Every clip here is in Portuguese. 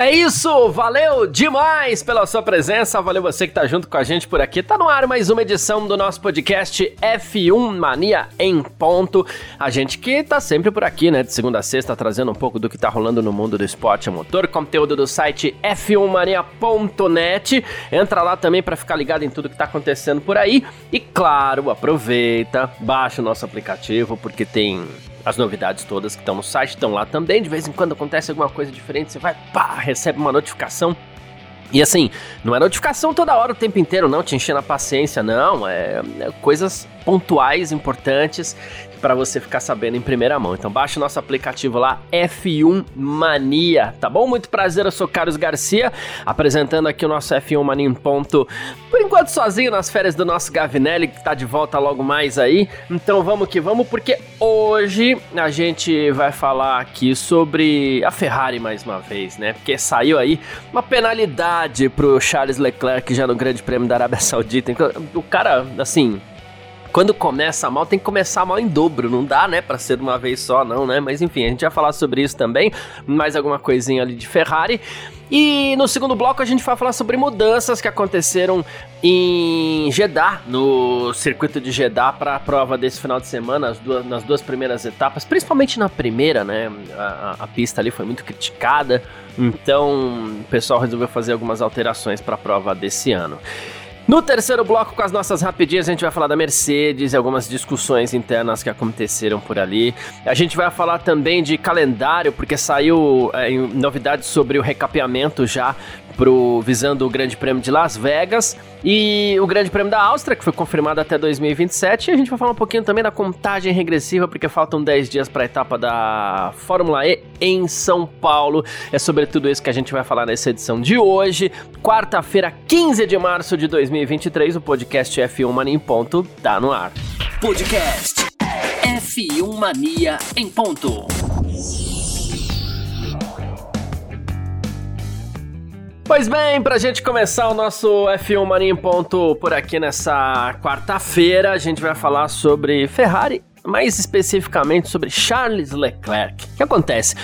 É isso, valeu demais pela sua presença, valeu você que tá junto com a gente por aqui. Tá no ar mais uma edição do nosso podcast F1 Mania em ponto. A gente que tá sempre por aqui, né, de segunda a sexta, trazendo um pouco do que tá rolando no mundo do esporte a motor, conteúdo do site f1mania.net. Entra lá também para ficar ligado em tudo que tá acontecendo por aí. E claro, aproveita, baixa o nosso aplicativo porque tem as novidades todas que estão no site estão lá também. De vez em quando acontece alguma coisa diferente, você vai, pá, recebe uma notificação. E assim, não é notificação toda hora, o tempo inteiro, não, te enchendo a paciência, não. É, é coisas pontuais, importantes, para você ficar sabendo em primeira mão. Então baixe o nosso aplicativo lá, F1 Mania, tá bom? Muito prazer, eu sou Carlos Garcia, apresentando aqui o nosso F1 Mania em ponto, por enquanto sozinho nas férias do nosso Gavinelli, que tá de volta logo mais aí. Então vamos que vamos, porque hoje a gente vai falar aqui sobre a Ferrari mais uma vez, né? Porque saiu aí uma penalidade pro Charles Leclerc já no Grande Prêmio da Arábia Saudita. O cara, assim, quando começa mal, tem que começar mal em dobro. Não dá, né, para ser de uma vez só, não, né? Mas enfim, a gente vai falar sobre isso também. Mais alguma coisinha ali de Ferrari. E no segundo bloco a gente vai falar sobre mudanças que aconteceram em Jeddah, no circuito de Jeddah para a prova desse final de semana, duas, nas duas primeiras etapas, principalmente na primeira, né? A, a, pista ali foi muito criticada, então o pessoal resolveu fazer algumas alterações para a prova desse ano. No terceiro bloco, com as nossas rapidinhas, a gente vai falar da Mercedes e algumas discussões internas que aconteceram por ali. A gente vai falar também de calendário, porque saiu é, novidades sobre o recapeamento já pro, visando o Grande Prêmio de Las Vegas e o Grande Prêmio da Áustria, que foi confirmado até 2027. E a gente vai falar um pouquinho também da contagem regressiva, porque faltam 10 dias para a etapa da Fórmula E em São Paulo. É sobre tudo isso que a gente vai falar nessa edição de hoje, quarta-feira, 15 de março de 2023. O podcast F1 Mania em Ponto tá no ar. Podcast F1 Mania em Ponto. Pois bem, pra gente começar o nosso F1 Mania em ponto por aqui nessa quarta-feira, a gente vai falar sobre Ferrari mais especificamente sobre Charles Leclerc. O que acontece?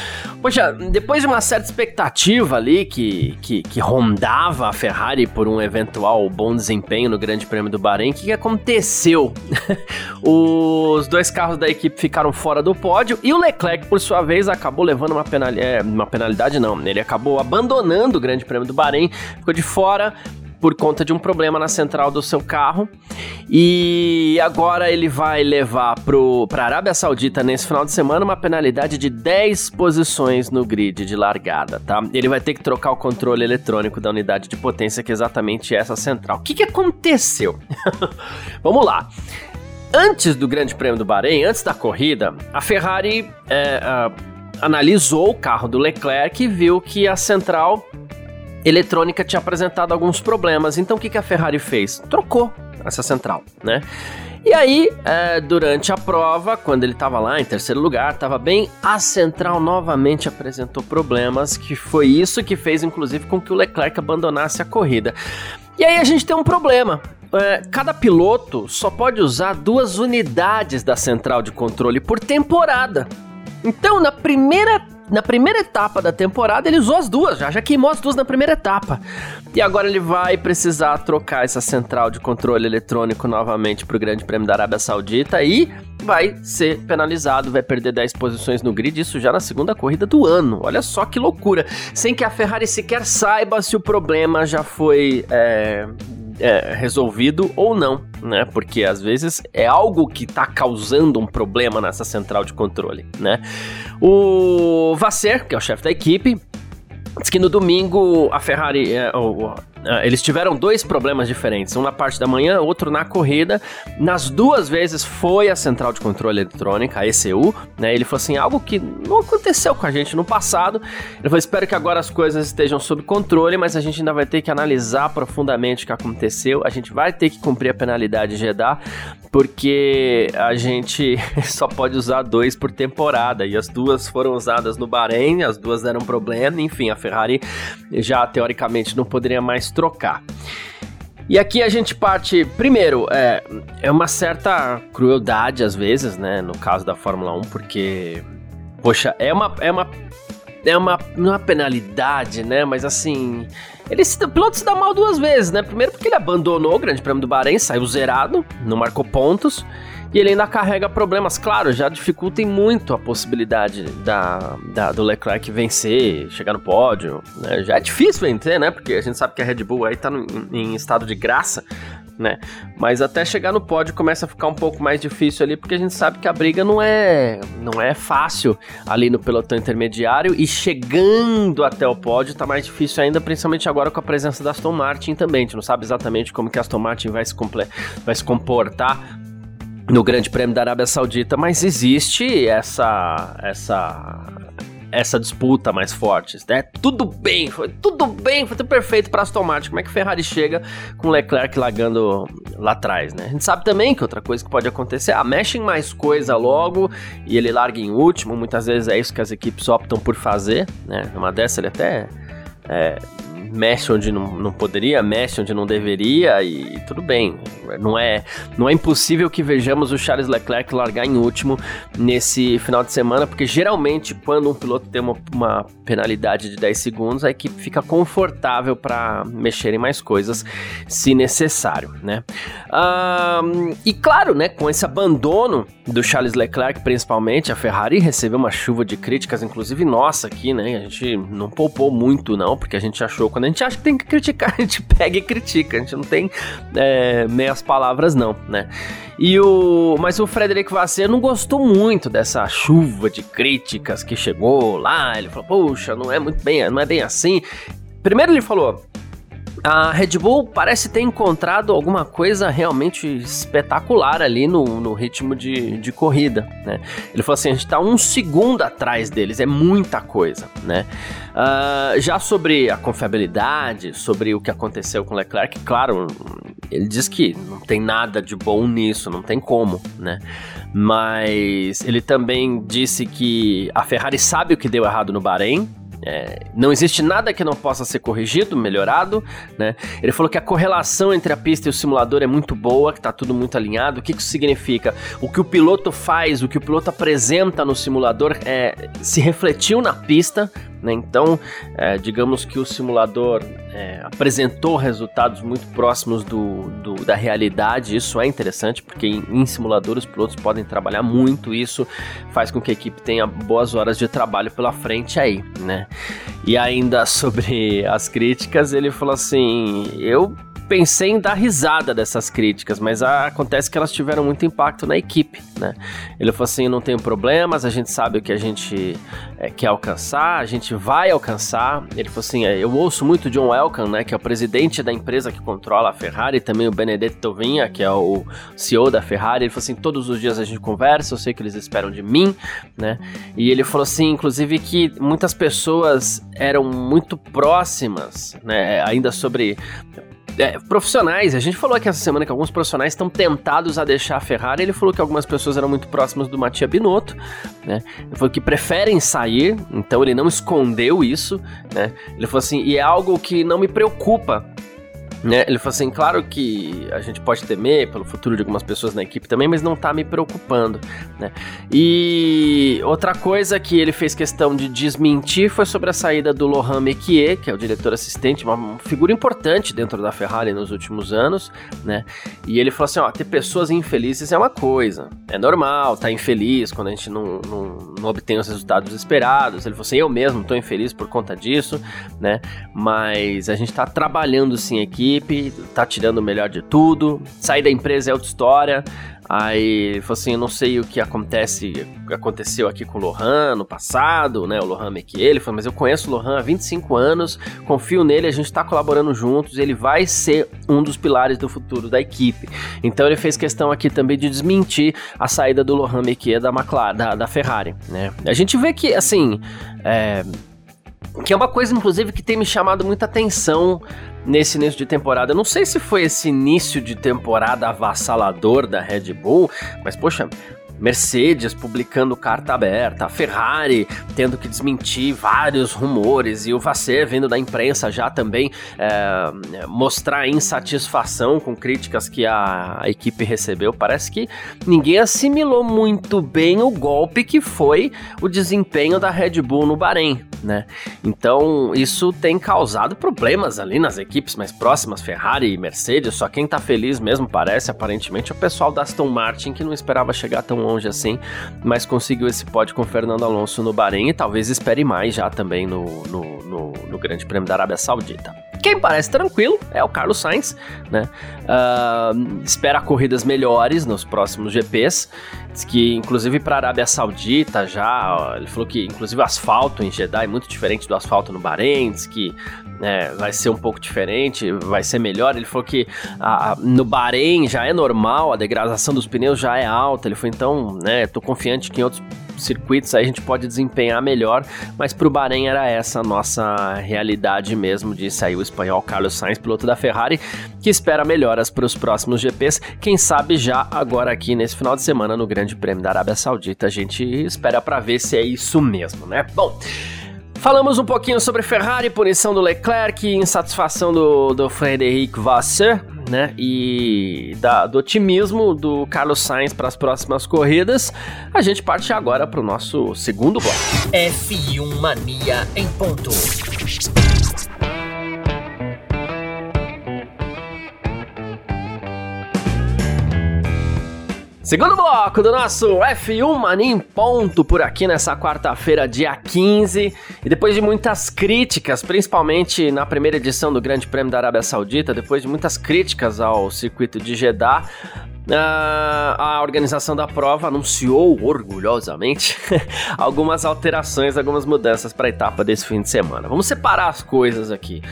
Poxa, depois de uma certa expectativa ali que, que, que rondava a Ferrari por um eventual bom desempenho no Grande Prêmio do Bahrein, o que, que aconteceu? Os dois carros da equipe ficaram fora do pódio e o Leclerc, por sua vez, acabou levando uma, penalidade, é, uma penalidade, não, ele acabou abandonando o Grande Prêmio do Bahrein, ficou de fora por conta de um problema na central do seu carro. E agora ele vai levar para a Arábia Saudita nesse final de semana uma penalidade de 10 posições no grid de largada, tá? Ele vai ter que trocar o controle eletrônico da unidade de potência, que é exatamente essa central. O que, que aconteceu? Vamos lá. Antes do Grande Prêmio do Bahrein, antes da corrida, a Ferrari é, analisou o carro do Leclerc e viu que a central eletrônica tinha apresentado alguns problemas. Então o que, que a Ferrari fez? Trocou essa central, né? E aí, é, durante a prova, quando ele estava lá em terceiro lugar, estava bem, a central novamente apresentou problemas, que foi isso que fez, inclusive, com que o Leclerc abandonasse a corrida. E aí a gente tem um problema. É, cada piloto só pode usar duas unidades da central de controle por temporada. Então, na primeira na primeira etapa da temporada, ele usou as duas, já, já queimou as duas na primeira etapa. E agora ele vai precisar trocar essa central de controle eletrônico novamente para o Grande Prêmio da Arábia Saudita e vai ser penalizado, vai perder 10 posições no grid, isso já na segunda corrida do ano. Olha só que loucura. Sem que a Ferrari sequer saiba se o problema já foi é, é, resolvido ou não, né? Porque às vezes é algo que está causando um problema nessa central de controle, né? O Vasser, que é o chefe da equipe, Diz que no domingo a Ferrari, é, eles tiveram dois problemas diferentes, um na parte da manhã, outro na corrida. Nas duas vezes foi a central de controle eletrônica, a ECU, né? Ele falou assim, algo que não aconteceu com a gente no passado. Ele falou, espero que agora as coisas estejam sob controle, mas a gente ainda vai ter que analisar profundamente o que aconteceu. A gente vai ter que cumprir a penalidade Jeddah, porque a gente só pode usar dois por temporada e as duas foram usadas no Bahrein, as duas deram problema, enfim, a Ferrari já teoricamente não poderia mais trocar. E aqui a gente parte, primeiro, é, é uma certa crueldade às vezes, né, no caso da Fórmula 1, porque, poxa, é uma, é uma, é uma, uma penalidade, né, mas assim, ele se, o piloto se dá mal duas vezes, né? Primeiro porque ele abandonou o Grande Prêmio do Bahrein, saiu zerado, não marcou pontos. E ele ainda carrega problemas, claro, já dificultem muito a possibilidade da, da, do Leclerc vencer, chegar no pódio. Né? Já é difícil vencer, né? Porque a gente sabe que a Red Bull aí tá no, em estado de graça né? Mas até chegar no pódio começa a ficar um pouco mais difícil ali, porque a gente sabe que a briga não é, não é fácil ali no pelotão intermediário e chegando até o pódio tá mais difícil ainda, principalmente agora com a presença da Aston Martin também. A gente não sabe exatamente como que a Aston Martin vai se, vai se comportar no Grande Prêmio da Arábia Saudita, mas existe essa essa essa disputa mais forte, né? Tudo bem, foi tudo bem, foi tudo perfeito para Aston Martin. Como é que Ferrari chega com Leclerc largando lá atrás, né? A gente sabe também que outra coisa que pode acontecer, ah, mexem mais coisa logo e ele larga em último. Muitas vezes é isso que as equipes optam por fazer, né? Uma dessa ele até é, mexe onde não, não poderia, mexe onde não deveria e, tudo bem. Não é, não é impossível que vejamos o Charles Leclerc largar em último nesse final de semana, porque geralmente quando um piloto tem uma, uma penalidade de 10 segundos, a equipe fica confortável para mexer em mais coisas se necessário, né? Um, e claro, né, com esse abandono do Charles Leclerc, principalmente, a Ferrari recebeu uma chuva de críticas, inclusive nossa aqui, né? A gente não poupou muito, não, porque a gente achou quando a gente acha que tem que criticar, a gente pega e critica. A gente não tem é, meias palavras, não, né? E o, mas o Frederico Vasseur não gostou muito dessa chuva de críticas que chegou lá. Ele falou: "Poxa, não é muito bem, não é bem assim". Primeiro ele falou: a Red Bull parece ter encontrado alguma coisa realmente espetacular ali no, no ritmo de, de corrida, né? Ele falou assim, a gente tá um segundo atrás deles, é muita coisa, né? Uh, já sobre a confiabilidade, sobre o que aconteceu com Leclerc, claro, ele diz que não tem nada de bom nisso, não tem como, né? Mas ele também disse que a Ferrari sabe o que deu errado no Bahrein, é, não existe nada que não possa ser corrigido, melhorado, né? Ele falou que a correlação entre a pista e o simulador é muito boa, que está tudo muito alinhado. O que isso significa? O que o piloto faz, o que o piloto apresenta no simulador é, se refletiu na pista, né? Então, é, digamos que o simulador é, apresentou resultados muito próximos do, do, da realidade. Isso é interessante, porque em, em simulador os pilotos podem trabalhar muito. Isso faz com que a equipe tenha boas horas de trabalho pela frente aí, né? E ainda sobre as críticas, ele falou assim: eu pensei em dar risada dessas críticas, mas acontece que elas tiveram muito impacto na equipe, né? Ele falou assim, não tem problemas, a gente sabe o que a gente é, quer alcançar, a gente vai alcançar. Ele falou assim, é, eu ouço muito John Elkann, né, que é o presidente da empresa que controla a Ferrari, e também o Benedetto Vinha, que é o CEO da Ferrari. Ele falou assim, todos os dias a gente conversa, eu sei que eles esperam de mim, né? E ele falou assim, inclusive que muitas pessoas eram muito próximas, né, ainda sobre é, profissionais, a gente falou aqui essa semana que alguns profissionais estão tentados a deixar a Ferrari. Ele falou que algumas pessoas eram muito próximas do Mattia Binotto, né? Ele falou que preferem sair, então ele não escondeu isso, né? Ele falou assim, e é algo que não me preocupa, né? Ele falou assim, claro que a gente pode temer pelo futuro de algumas pessoas na equipe também, mas não tá me preocupando, né? E outra coisa que ele fez questão de desmentir foi sobre a saída do Lohan Mekier, que é o diretor assistente, uma figura importante dentro da Ferrari nos últimos anos, né? E ele falou assim, ó, ter pessoas infelizes é uma coisa, é normal, tá infeliz quando a gente não, não, não obtém os resultados esperados. Ele falou assim, eu mesmo tô infeliz por conta disso, né? Mas a gente tá trabalhando sim aqui equipe, tá tirando o melhor de tudo. Sair da empresa é outra história. Aí falou assim: eu não sei o que acontece, aconteceu aqui com o Lohan no passado, né? O Lohan Mekier. Ele falou, mas eu conheço o Lohan há 25 anos, confio nele, a gente tá colaborando juntos, ele vai ser um dos pilares do futuro da equipe. Então ele fez questão aqui também de desmentir a saída do Lohan Mekier da McLaren, da, da Ferrari, né? A gente vê que, assim. É, que é uma coisa, inclusive, que tem me chamado muita atenção nesse início de temporada. Eu não sei se foi esse início de temporada avassalador da Red Bull, mas poxa, Mercedes publicando carta aberta, Ferrari tendo que desmentir vários rumores e o Vasser vindo da imprensa já também é, mostrar insatisfação com críticas que a, a equipe recebeu. Parece que ninguém assimilou muito bem o golpe que foi o desempenho da Red Bull no Bahrein, né? Então isso tem causado problemas ali nas equipes mais próximas, Ferrari e Mercedes. Só quem tá feliz mesmo parece aparentemente é o pessoal da Aston Martin que não esperava chegar tão longe assim, mas conseguiu esse pódio com Fernando Alonso no Bahrein e talvez espere mais já também no, no, no, no Grande Prêmio da Arábia Saudita. Quem parece tranquilo é o Carlos Sainz, né? Uh, espera corridas melhores nos próximos GPs. Diz que, inclusive, para a Arábia Saudita já, ele falou que, inclusive, o asfalto em Jeddah é muito diferente do asfalto no Bahrein. Diz que né, vai ser um pouco diferente, vai ser melhor. Ele falou que a, no Bahrein já é normal, a degradação dos pneus já é alta. Ele falou, então, né, tô confiante que em outros circuitos aí a gente pode desempenhar melhor, mas para o Bahrein era essa a nossa realidade mesmo, disse aí o espanhol Carlos Sainz, piloto da Ferrari, que espera melhoras para os próximos GPs, quem sabe já agora aqui nesse final de semana no Grande Prêmio da Arábia Saudita, a gente espera para ver se é isso mesmo, né? Bom, Falamos um pouquinho sobre Ferrari, punição do Leclerc, insatisfação do, do Frederic Vasseur, né? E da, do otimismo do Carlos Sainz para as próximas corridas. A gente parte agora para o nosso segundo bloco. F1 Mania em ponto. Segundo bloco do nosso F1 Mania em ponto por aqui nessa quarta-feira, dia 15. E depois de muitas críticas, principalmente na primeira edição do Grande Prêmio da Arábia Saudita, depois de muitas críticas ao circuito de Jeddah, a organização da prova anunciou orgulhosamente algumas alterações, algumas mudanças para a etapa desse fim de semana. Vamos separar as coisas aqui.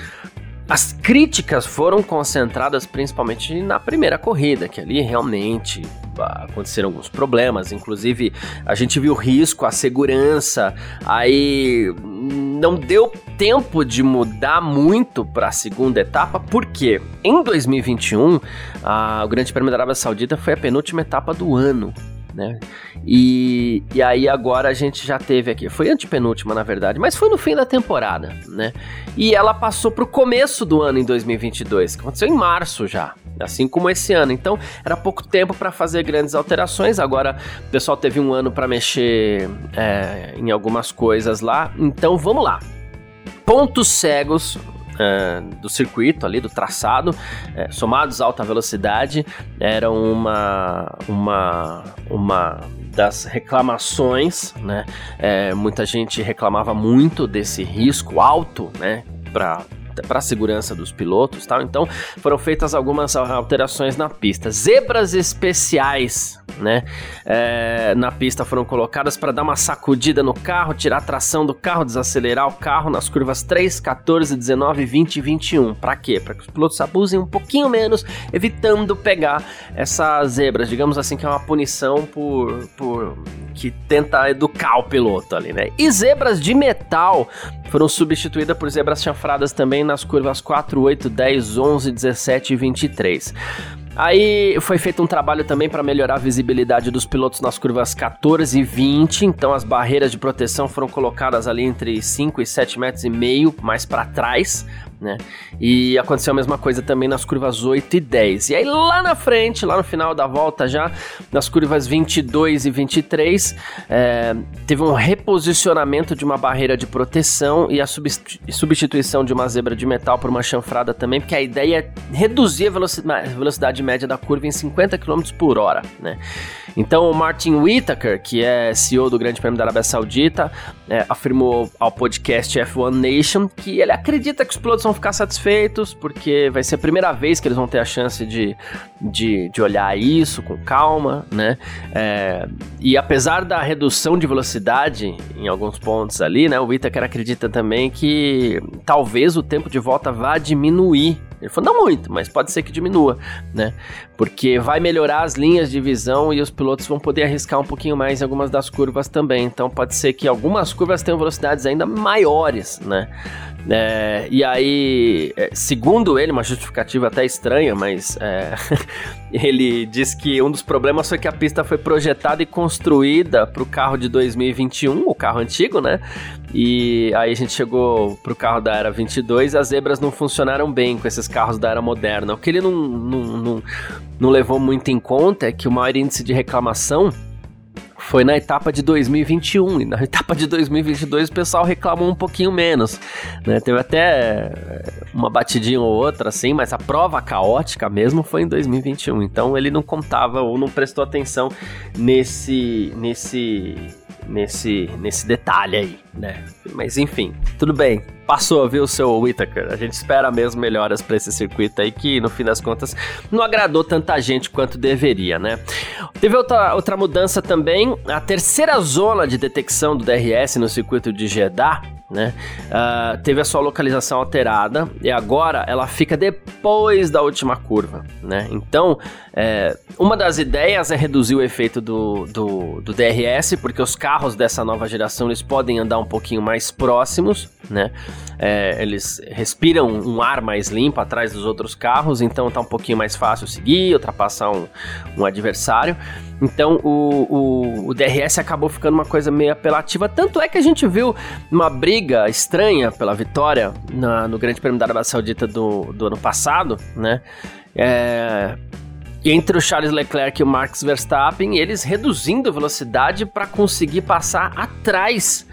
As críticas foram concentradas principalmente na primeira corrida, que ali realmente aconteceram alguns problemas, inclusive a gente viu o risco, a segurança, aí não deu tempo de mudar muito para a segunda etapa, porque em 2021 a, o Grande Prêmio da Arábia Saudita foi a penúltima etapa do ano né? E, e aí agora a gente já teve aqui, foi antepenúltima na verdade, mas foi no fim da temporada, né? E ela passou pro começo do ano em 2022, que aconteceu em março já, assim como esse ano. Então era pouco tempo para fazer grandes alterações. Agora o pessoal teve um ano para mexer é, em algumas coisas lá. Então vamos lá. Pontos cegos é, do circuito ali, do traçado, é, somados à alta velocidade, eram uma, uma, uma das reclamações, né? É, muita gente reclamava muito desse risco alto, né? Para para a segurança dos pilotos, tal. Então foram feitas algumas alterações na pista. Zebras especiais, né? É, na pista foram colocadas para dar uma sacudida no carro, tirar a tração do carro, desacelerar o carro nas curvas 3, 14, 19, 20 e 21. Para quê? Para que os pilotos abusem um pouquinho menos, evitando pegar essas zebras, digamos assim, que é uma punição por, por que tenta educar o piloto ali, né? E zebras de metal foram substituídas por zebras chanfradas também nas curvas 4, 8, 10, 11, 17 e 23. Aí foi feito um trabalho também para melhorar a visibilidade dos pilotos nas curvas 14 e 20, então as barreiras de proteção foram colocadas ali entre 5 e 7 metros e meio mais para trás, né? E aconteceu a mesma coisa também nas curvas 8 e 10. E aí lá na frente, lá no final da volta já, nas curvas 22 e 23, é, teve um reposicionamento de uma barreira de proteção e a substituição de uma zebra de metal por uma chanfrada também, porque a ideia é reduzir a velocidade, velocidade média da curva em 50 km por hora, né? Então o Martin Whittaker, que é CEO do Grande Prêmio da Arábia Saudita, é, afirmou ao podcast F1 Nation que ele acredita que os pilotos vão ficar satisfeitos, porque vai ser a primeira vez que eles vão ter a chance de, de, de olhar isso com calma, né? É, e apesar da redução de velocidade em alguns pontos ali, né? O Whittaker acredita também que talvez o tempo de volta vá diminuir ele falou, não muito, mas pode ser que diminua, né? Porque vai melhorar as linhas de visão e os pilotos vão poder arriscar um pouquinho mais em algumas das curvas também. Então pode ser que algumas curvas tenham velocidades ainda maiores, né? É, e aí, é, segundo ele, uma justificativa até estranha, mas é, ele diz que um dos problemas foi que a pista foi projetada e construída para o carro de 2021, o carro antigo, né? E aí a gente chegou pro carro da era 22 e as zebras não funcionaram bem com esses carros da era moderna. O que ele não, não, não, não levou muito em conta é que o maior índice de reclamação foi na etapa de 2021 e na etapa de 2022 o pessoal reclamou um pouquinho menos, né? Teve até eh, uma batidinha ou outra assim, mas a prova caótica mesmo foi em 2021. Então ele não contava ou não prestou atenção nesse nesse nesse, nesse detalhe aí, né? Mas enfim, tudo bem. Passou, viu, seu Whittaker? A gente espera mesmo melhoras para esse circuito aí que, no fim das contas, não agradou tanta gente quanto deveria, né? Teve outra, outra mudança também, a terceira zona de detecção do DRS no circuito de Jeddah né? Uh, teve a sua localização alterada e agora ela fica depois da última curva, né? Então, é, uma das ideias é reduzir o efeito do, do, do, DRS, porque os carros dessa nova geração eles podem andar um pouquinho mais próximos, né? É, eles respiram um ar mais limpo atrás dos outros carros, então tá um pouquinho mais fácil seguir, ultrapassar um, um adversário. Então o, o, o, DRS acabou ficando uma coisa meio apelativa. Tanto é que a gente viu uma briga estranha pela vitória na, no Grande Prêmio da Arábia Saudita do, do ano passado, né? É, entre o Charles Leclerc e o Max Verstappen, eles reduzindo velocidade para conseguir passar atrás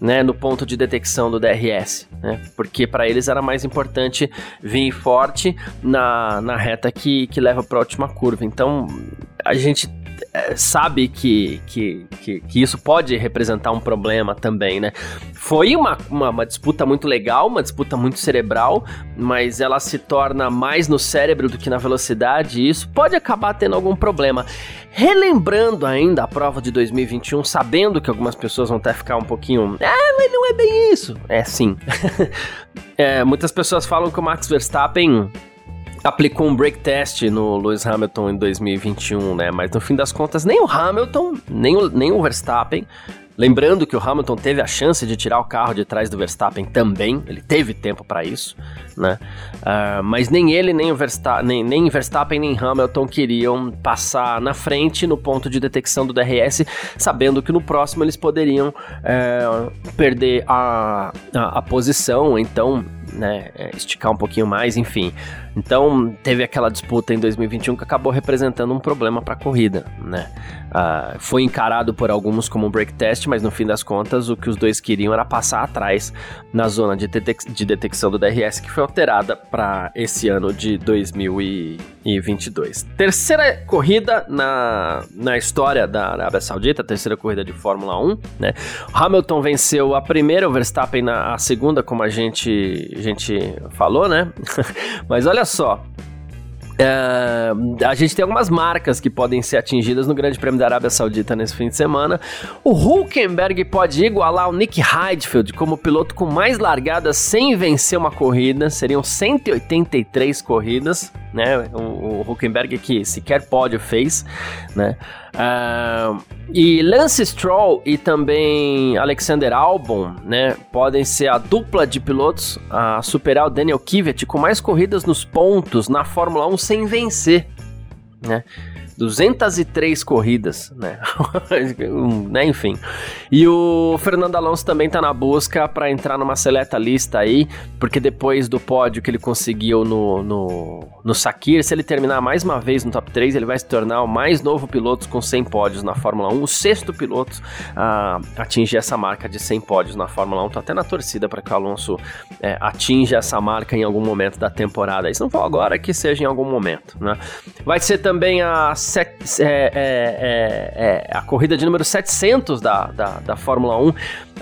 né, no ponto de detecção do DRS, né, porque para eles era mais importante vir forte na, na reta que, que leva para a última curva. Então a gente sabe que, que, que, que, isso pode representar um problema também, né? Foi uma, uma, uma, disputa muito legal, uma disputa muito cerebral, mas ela se torna mais no cérebro do que na velocidade, e isso pode acabar tendo algum problema. Relembrando ainda a prova de 2021, sabendo que algumas pessoas vão até ficar um pouquinho. Ah, mas não é bem isso. É sim. é, muitas pessoas falam que o Max Verstappen aplicou um break test no Lewis Hamilton em 2021, né? Mas no fim das contas, nem o Hamilton, nem o, nem o Verstappen. Lembrando que o Hamilton teve a chance de tirar o carro de trás do Verstappen também, ele teve tempo para isso, né? Uh, mas nem ele, nem o Verstappen, nem, nem Verstappen, nem Hamilton queriam passar na frente no ponto de detecção do DRS, sabendo que no próximo eles poderiam uh, perder a, a, a posição, então né, é, esticar um pouquinho mais, enfim. Então teve aquela disputa em 2021 que acabou representando um problema para a corrida, né? Uh, foi encarado por alguns como um break test, mas no fim das contas o que os dois queriam era passar atrás na zona de, detec de detecção do DRS que foi alterada para esse ano de 2022. Terceira corrida na, na história da Arábia Saudita, terceira corrida de Fórmula 1, né? Hamilton venceu a primeira, o Verstappen na a segunda, como a gente, a gente falou, né? mas olha só, é, a gente tem algumas marcas que podem ser atingidas no Grande Prêmio da Arábia Saudita nesse fim de semana. O Hulkenberg pode igualar o Nick Heidfeld como piloto com mais largadas sem vencer uma corrida. Seriam 183 corridas, né? O, o Hulkenberg que sequer pódio fez, né? Uh, e Lance Stroll e também Alexander Albon, né, podem ser a dupla de pilotos a superar o Daniel Kvyat com mais corridas nos pontos na Fórmula 1 sem vencer, né? 203 corridas, né? né? Enfim. E o Fernando Alonso também tá na busca para entrar numa seleta lista aí, porque depois do pódio que ele conseguiu no, no, no Sakir, se ele terminar mais uma vez no top 3, ele vai se tornar o mais novo piloto com 100 pódios na Fórmula 1, o sexto piloto a atingir essa marca de 100 pódios na Fórmula 1. Tô até na torcida para que o Alonso é, atinja essa marca em algum momento da temporada. Se não for agora, que seja em algum momento, né? Vai ser também a set, é, é, é, a corrida de número 700 da, da, da Fórmula 1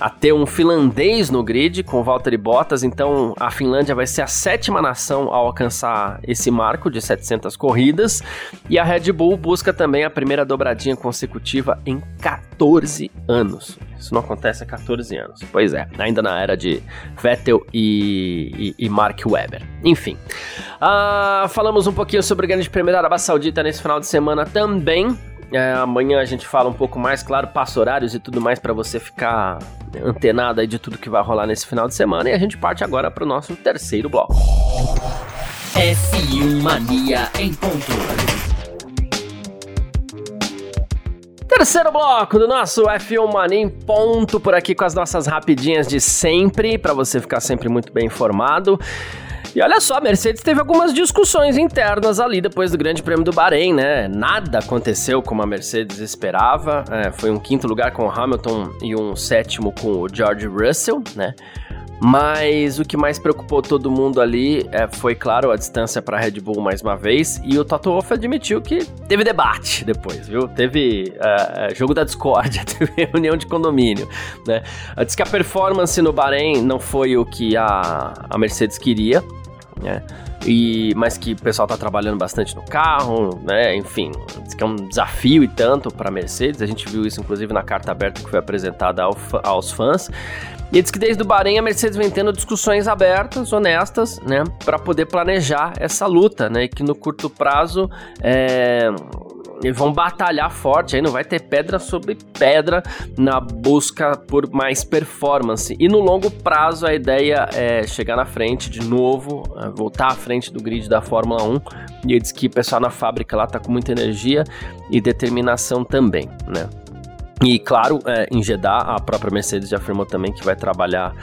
a ter um finlandês no grid com Valtteri Bottas, então a Finlândia vai ser a sétima nação a alcançar esse marco de 700 corridas, e a Red Bull busca também a primeira dobradinha consecutiva em 14 anos. Isso não acontece há 14 anos. Pois é, ainda na era de Vettel e, e, e Mark Webber. Enfim, uh, falamos um pouquinho sobre o Grande Prêmio da Arábia Saudita nesse final de semana também. É, amanhã a gente fala um pouco mais, claro, passa horários e tudo mais para você ficar antenado aí de tudo que vai rolar nesse final de semana. E a gente parte agora para o nosso terceiro bloco. F1 Mania em ponto. Terceiro bloco do nosso F1 Mania ponto por aqui com as nossas rapidinhas de sempre, para você ficar sempre muito bem informado. E olha só, a Mercedes teve algumas discussões internas ali depois do Grande Prêmio do Bahrein, né? Nada aconteceu como a Mercedes esperava. É, foi um quinto lugar com o Hamilton e um sétimo com o George Russell, né? Mas o que mais preocupou todo mundo ali é, foi, claro, a distância para Red Bull mais uma vez. E o Toto Wolff admitiu que teve debate depois, viu? Teve uh, jogo da discórdia, teve reunião de condomínio, né? Diz que a performance no Bahrein não foi o que a, a Mercedes queria, né? E, mas que o pessoal tá trabalhando bastante no carro, né? Enfim, que é um desafio e tanto para Mercedes. A gente viu isso inclusive na carta aberta que foi apresentada ao, aos fãs. E diz que desde o Bahrein a Mercedes vem tendo discussões abertas, honestas, né, para poder planejar essa luta, né, e que no curto prazo é, eles vão batalhar forte, aí não vai ter pedra sobre pedra na busca por mais performance. E no longo prazo a ideia é chegar na frente de novo, é, voltar à frente do grid da Fórmula 1. E diz que o pessoal na fábrica lá tá com muita energia e determinação também, né? E claro, é, em Jeddah, a própria Mercedes já afirmou também que vai trabalhar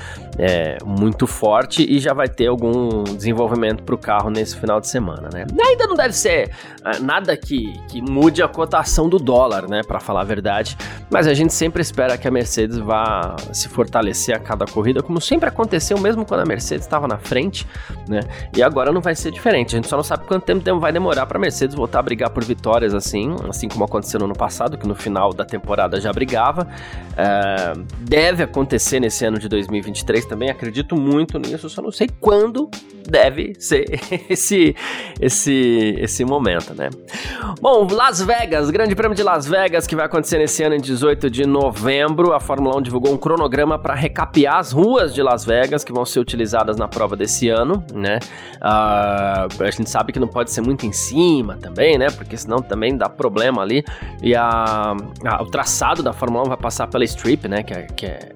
é, muito forte e já vai ter algum desenvolvimento para o carro nesse final de semana, né? Ainda não deve ser é, nada que, que mude a cotação do dólar, né? Para falar a verdade, mas a gente sempre espera que a Mercedes vá se fortalecer a cada corrida, como sempre aconteceu, mesmo quando a Mercedes estava na frente, né? E agora não vai ser diferente. A gente só não sabe quanto tempo vai demorar para a Mercedes voltar a brigar por vitórias assim, assim como aconteceu no ano passado, que no final da temporada já brigava. É, deve acontecer nesse ano de 2023 também, acredito muito nisso, só não sei quando deve ser esse, esse, esse momento, né? Bom, Las Vegas, Grande Prêmio de Las Vegas, que vai acontecer nesse ano em 18 de novembro. A Fórmula 1 divulgou um cronograma para recapear as ruas de Las Vegas que vão ser utilizadas na prova desse ano, né? Uh, a gente sabe que não pode ser muito em cima também, né? Porque senão também dá problema ali. E a, a o traçado da Fórmula 1 vai passar pela Strip, né? Que é, que é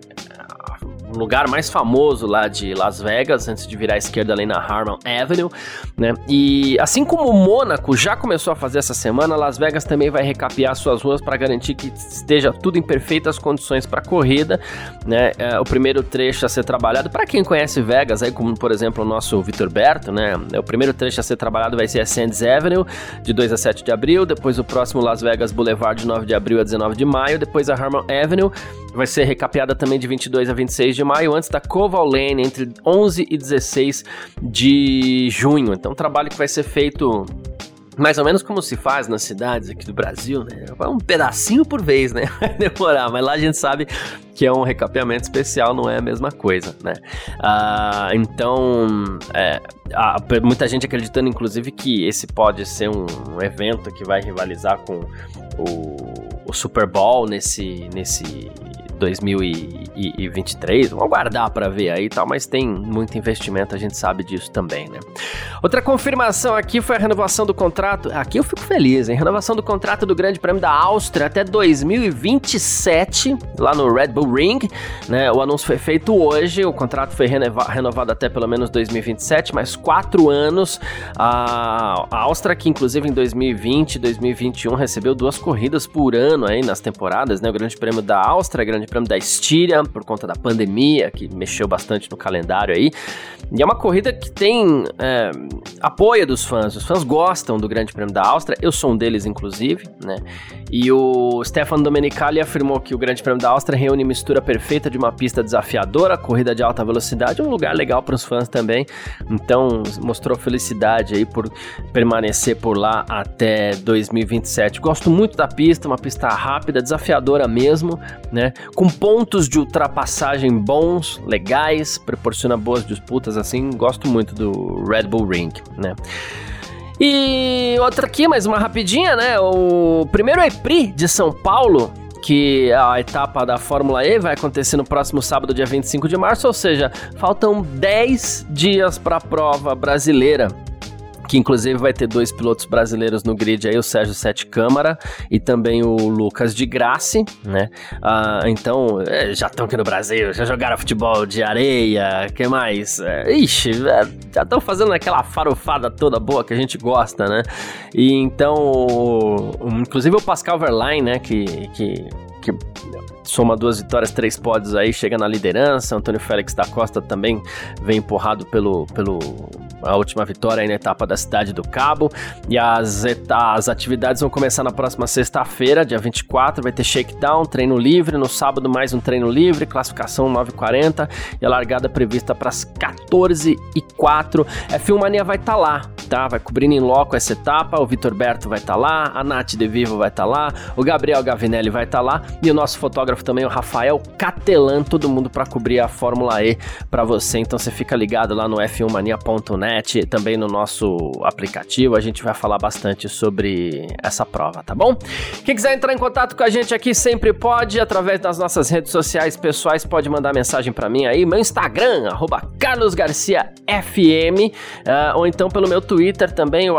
lugar mais famoso lá de Las Vegas, antes de virar à esquerda ali na Harmon Avenue, né? E assim como Mônaco já começou a fazer essa semana, Las Vegas também vai recapear suas ruas para garantir que esteja tudo em perfeitas condições para corrida, né? É, o primeiro trecho a ser trabalhado, para quem conhece Vegas, aí como por exemplo o nosso Vitor Berto, né? O primeiro trecho a ser trabalhado vai ser a Sands Avenue, de 2 a 7 de abril, depois o próximo Las Vegas Boulevard, de 9 de abril a 19 de maio, depois a Harmon Avenue, vai ser recapeada também de 22 a 26 de maio, antes da Koval Lane, entre 11 e 16 de junho. Então, um trabalho que vai ser feito mais ou menos como se faz nas cidades aqui do Brasil, né? Um pedacinho por vez, né? Vai demorar, mas lá a gente sabe que é um recapeamento especial, não é a mesma coisa, né? Ah, então, é, há muita gente acreditando, inclusive, que esse pode ser um, um evento que vai rivalizar com o, o Super Bowl nesse, nesse 2023. Vamos aguardar para ver aí e tal, mas tem muito investimento, a gente sabe disso também, né? Outra confirmação aqui foi a renovação do contrato. Aqui eu fico feliz, hein? Renovação do contrato do Grande Prêmio da Áustria até 2027, lá no Red Bull Ring, né? O anúncio foi feito hoje, o contrato foi renovado até pelo menos 2027, mais quatro anos. A, Áustria, que inclusive em 2020 e 2021 recebeu duas corridas por ano aí nas temporadas, né? O Grande Prêmio da Áustria, Grande Prêmio da Estíria, por conta da pandemia, que mexeu bastante no calendário aí. E é uma corrida que tem é, apoio dos fãs. Os fãs gostam do Grande Prêmio da Áustria. Eu sou um deles, inclusive, né? E o Stefano Domenicali afirmou que o Grande Prêmio da Áustria reúne mistura perfeita de uma pista desafiadora, corrida de alta velocidade, um lugar legal para os fãs também. Então, mostrou felicidade aí por permanecer por lá até 2027. Gosto muito da pista, uma pista rápida, desafiadora mesmo, né? Com pontos de ultrapassagem bons, legais, proporciona boas disputas assim. Gosto muito do Red Bull Ring, né? E outra aqui, mais uma rapidinha, né? O primeiro EPRI de São Paulo que a etapa da Fórmula E vai acontecer no próximo sábado, dia 25 de março, ou seja, faltam 10 dias para a prova brasileira que inclusive vai ter dois pilotos brasileiros no grid aí, o Sérgio Sete Câmara e também o Lucas de Grace, né? Ah, então, é, já estão aqui no Brasil, já jogaram futebol de areia, que mais? É, ixi, é, já estão fazendo aquela farofada toda boa que a gente gosta, né? E então, inclusive o Pascal Verlaine, né, que, que, que soma duas vitórias, três pódios aí, chega na liderança. Antônio Félix da Costa também vem empurrado pelo, pelo a última vitória aí na etapa da Cidade do Cabo. E as, as atividades vão começar na próxima sexta-feira, dia 24. Vai ter shakedown, treino livre. No sábado, mais um treino livre, classificação 9h40. E a largada prevista para as 14h04. A Filmania vai estar tá lá, tá? Vai cobrindo em loco essa etapa. O Vitor Berto vai estar tá lá, a Nath De Vivo vai estar tá lá, o Gabriel Gavinelli vai estar tá lá e o nosso fotógrafo também, o Rafael Catelan. Todo mundo para cobrir a Fórmula E para você. Então você fica ligado lá no f1mania.net internet, também no nosso aplicativo. A gente vai falar bastante sobre essa prova, tá bom? Quem quiser entrar em contato com a gente aqui sempre pode, através das nossas redes sociais pessoais, pode mandar mensagem para mim aí, meu Instagram, carlosgarciafm, uh, ou então pelo meu Twitter também, o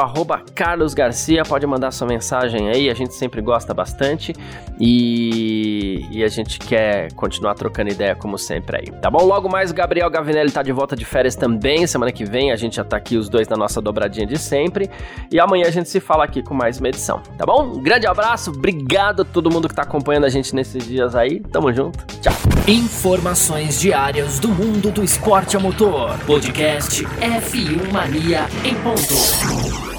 carlosgarcia, pode mandar sua mensagem aí, a gente sempre gosta bastante e, e a gente quer continuar trocando ideia como sempre aí, tá bom? Logo mais o Gabriel Gavinelli tá de volta de férias também, semana que vem a gente já tá aqui os dois na nossa dobradinha de sempre. E amanhã a gente se fala aqui com mais uma edição, tá bom? Grande abraço, obrigado a todo mundo que tá acompanhando a gente nesses dias aí. Tamo junto. Tchau. Informações diárias do mundo do esporte a motor. Podcast F1 Mania em ponto.